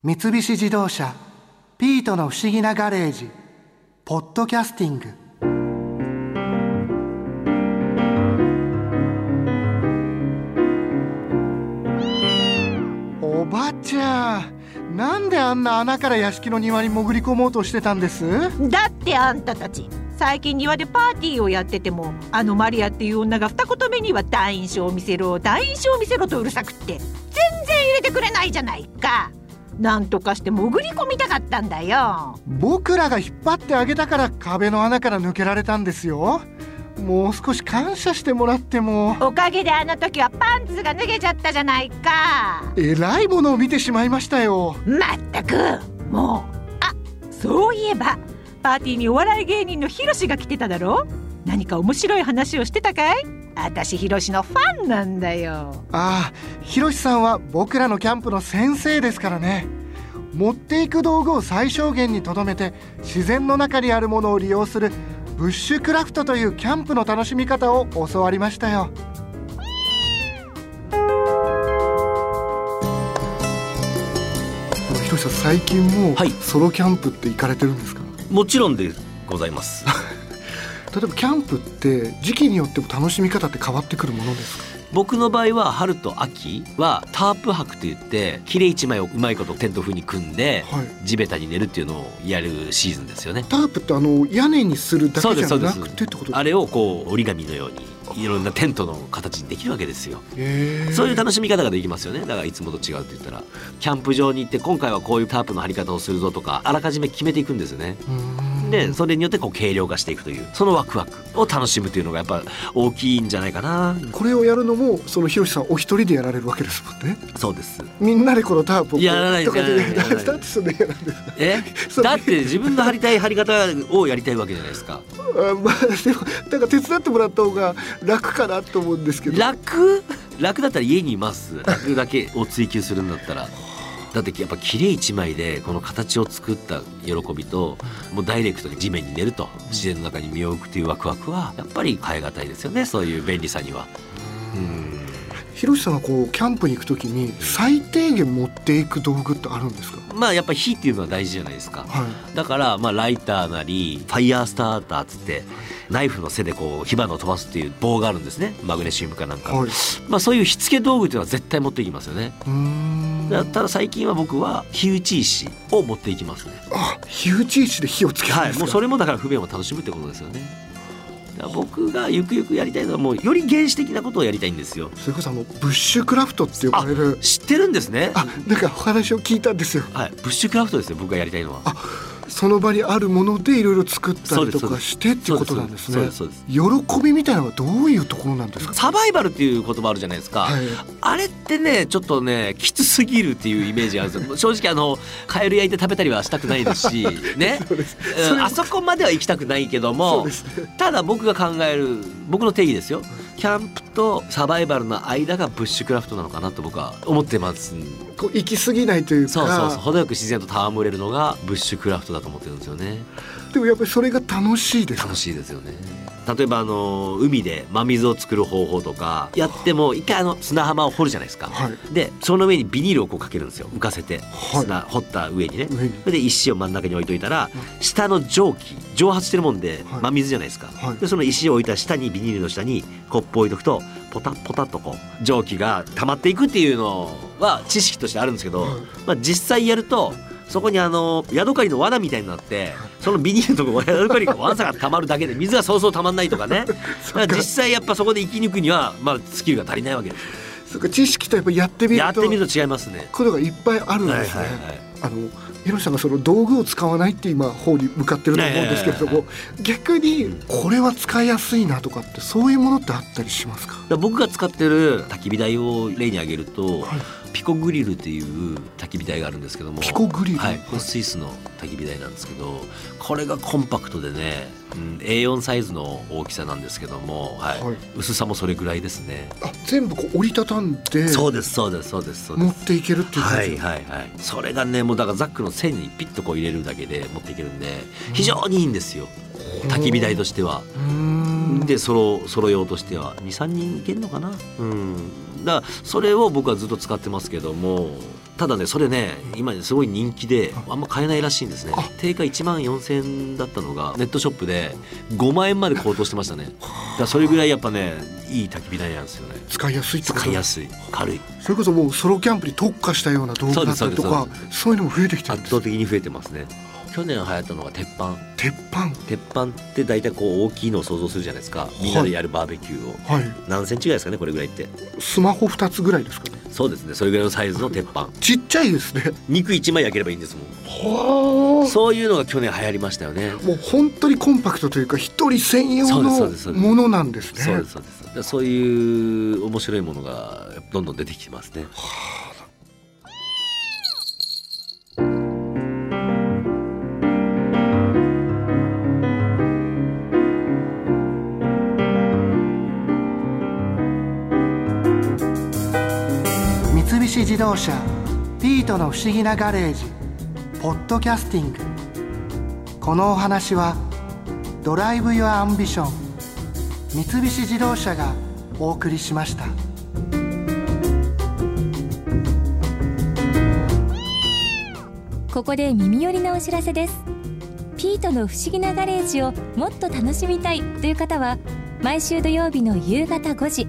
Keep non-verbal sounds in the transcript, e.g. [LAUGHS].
三菱自動車「ピートの不思議なガレージ」「ポッドキャスティング」おばちゃんなんであんな穴から屋敷の庭に潜り込もうとしてたんです？だってあんたたち最近庭でパーティーをやっててもあのマリアっていう女が二言目には大印象を見せろ大印象を見せろとうるさくって全然入れてくれないじゃないか。なんとかして潜り込みたかったんだよ。僕らが引っ張ってあげたから壁の穴から抜けられたんですよ。もう少し感謝してもらっても。おかげであの時はパンツが脱げちゃったじゃないか。えらいものを見てしまいましたよ。まったく。もうあそういえばパーティーにお笑い芸人のヒロシが来てただろ？何か面白い話をしてたかい？私ヒロシのファンなんだよ。ああひろしさんは僕らのキャンプの先生ですからね。持っていく道具を最小限にとどめて自然の中にあるものを利用するブッシュクラフトというキャンプの楽しみ方を教わりましたよ。ひろしさん最近もはい。ソロキャンプって行かれてるんですか、もちろんでございます [LAUGHS] 例えばキャンプって時期によっても楽しみ方って変わってくるものですか？僕の場合は春と秋はタープ泊といって切れ一枚をうまいことテント風に組んではい。地べたに寝るっていうのをやるシーズンですよね。タープってあの屋根にするだけじゃなくてってことあれをこう折り紙のようにいろんなテントの形にできるわけですよ。へーそういう楽しみ方ができますよね。だからいつもと違うって言ったらキャンプ場に行って今回はこういうタープの張り方をするぞとかあらかじめ決めていくんですよね。うーんでそれによってこう軽量化していくというそのワクワクを楽しむというのがやっぱ大きいんじゃないかな。これをやるのもそのひろしさんお一人でやられるわけですもんね。そうです。みんなでこのタープをやらないとかだってそれやらないえ？だって自分の張りたい張り方をやりたいわけじゃないですか。あまあでもなんか手伝ってもらった方が楽かなと思うんですけど。楽？楽だったら家にいます。楽だけを追求するんだったらだってやっぱ綺麗一枚でこの形を作った喜びともうダイレクトに地面に寝ると自然の中に身を置くというワクワクはやっぱり変え難いですよねそういう便利さには。うんひろしさんがこうキャンプに行くときに最低限持っていく道具ってあるんですか？まあやっぱ火っていうのは大事じゃないですか。はい。だからまあライターなりファイヤースターターっつってナイフの背でこう火花を飛ばすっていう棒があるんですね。マグネシウムかなんか、はい。まあそういう火付け道具っていうのは絶対持っていきますよね。だただ最近は僕は火打ち石を持っていきますね。あ火打ち石で火をつけるんはいですか、もうそれもだから不便を楽しむってことですよね僕がゆくゆくやりたいのはもうより原始的なことをやりたいんですよ。それこそあのブッシュクラフトって呼ばれる知ってるんですね。あなんかお話を聞いたんですよ。はいブッシュクラフトですよ僕がやりたいのはその場にあるものでいろいろ作ったりとかしてっていうことなんですね。喜びみたいなのはどういうところなんですか？サバイバルっていう言葉あるじゃないですか、はい。あれってねちょっとねきつすぎるっていうイメージがあるんですよ。[LAUGHS] 正直あのカエル焼いて食べたりはしたくないですし [LAUGHS] ね。あそこまでは行きたくないけどもね。ただ僕が考える僕の定義ですよキャンプとサバイバルの間がブッシュクラフトなのかなと僕は思ってます。こう行き過ぎないというか。そうそうそう。程よく自然と戯れるのがブッシュクラフトだと思ってるんですよね。でもやっぱりそれが楽しいです楽しいですよね例えばあの海で真水を作る方法とかやっても一回あの砂浜を掘るじゃないですか、はい。でその上にビニールをこうかけるんですよ。浮かせてはい。砂掘った上にね、それで石を真ん中に置いといたら下の蒸気蒸発してるもんではい。真水じゃないですか、はい。でその石を置いた下にビニールの下にコップを置いとくとポタポタっとこう蒸気が溜まっていくっていうのは知識としてあるんですけど、はい。まあ、実際やるとそこにあのヤドカリの罠みたいになってそのビニールのとこ [LAUGHS] ヤドカリがわんさが溜まるだけで水がそうそう溜まんないとかね。[LAUGHS] 実際やっぱそこで生き抜くにはまあスキルが足りないわけです。そっか知識とやっぱやってみるとやってみると違いますね。ことがいっぱいあるんですね、はいはいはいあのひろしさんがその道具を使わないって今方に向かってると思うんですけれども、逆にこれは使いやすいなとかってそういうものってあったりしますか？僕が使ってる焚き火台を例に挙げると、はいピコグリルっていう焚き火台があるんですけども。ピコグリル？はい、これスイスの焚き火台なんですけどこれがコンパクトでね、うん、A4 サイズの大きさなんですけども、はい。はい。薄さもそれぐらいですね。あ全部こう折りたたんでそうですそうですそうです。そうです持っていけるっていう感じ、はいはいはい。それがねもうだからザックの線にピッとこう入れるだけで持っていけるんで非常にいいんですよ。焚き火台としては。うーん。でソロソロ用としては23人いけるのかな？うんだからそれを僕はずっと使ってますけどもただねそれね今すごい人気であ。んま買えないらしいんですね。あ。定価1万4000円だったのがネットショップで5万円まで高騰してましたね。[LAUGHS] だからそれぐらいやっぱねいい焚き火台なんですよね。使いやすい使いやすい。軽い。それこそもうソロキャンプに特化したような道具だったりとかそういうのも増えてきてるんです圧倒的に増えてますね去年流行ったのが鉄板。鉄板？鉄板って大体こう大きいのを想像するじゃないですか。みんなでやるバーベキューを、はい。何センチぐらいですかねこれぐらいって。スマホ2つぐらいですかね。そうですね。それぐらいのサイズの鉄板。ちっちゃいですね。肉1枚焼ければいいんですもん。はそういうのが去年流行りましたよね。もう本当にコンパクトというか一人専用のものなんですね。そうですそうです。そういう面白いものがどんどん出てきてますね。三菱自動車ピートの不思議なガレージポッドキャスティング。このお話は Drive your Ambition 三菱自動車がお送りしました。ここで耳寄りなお知らせです。ピートの不思議なガレージをもっと楽しみたいという方は毎週土曜日の夕方5時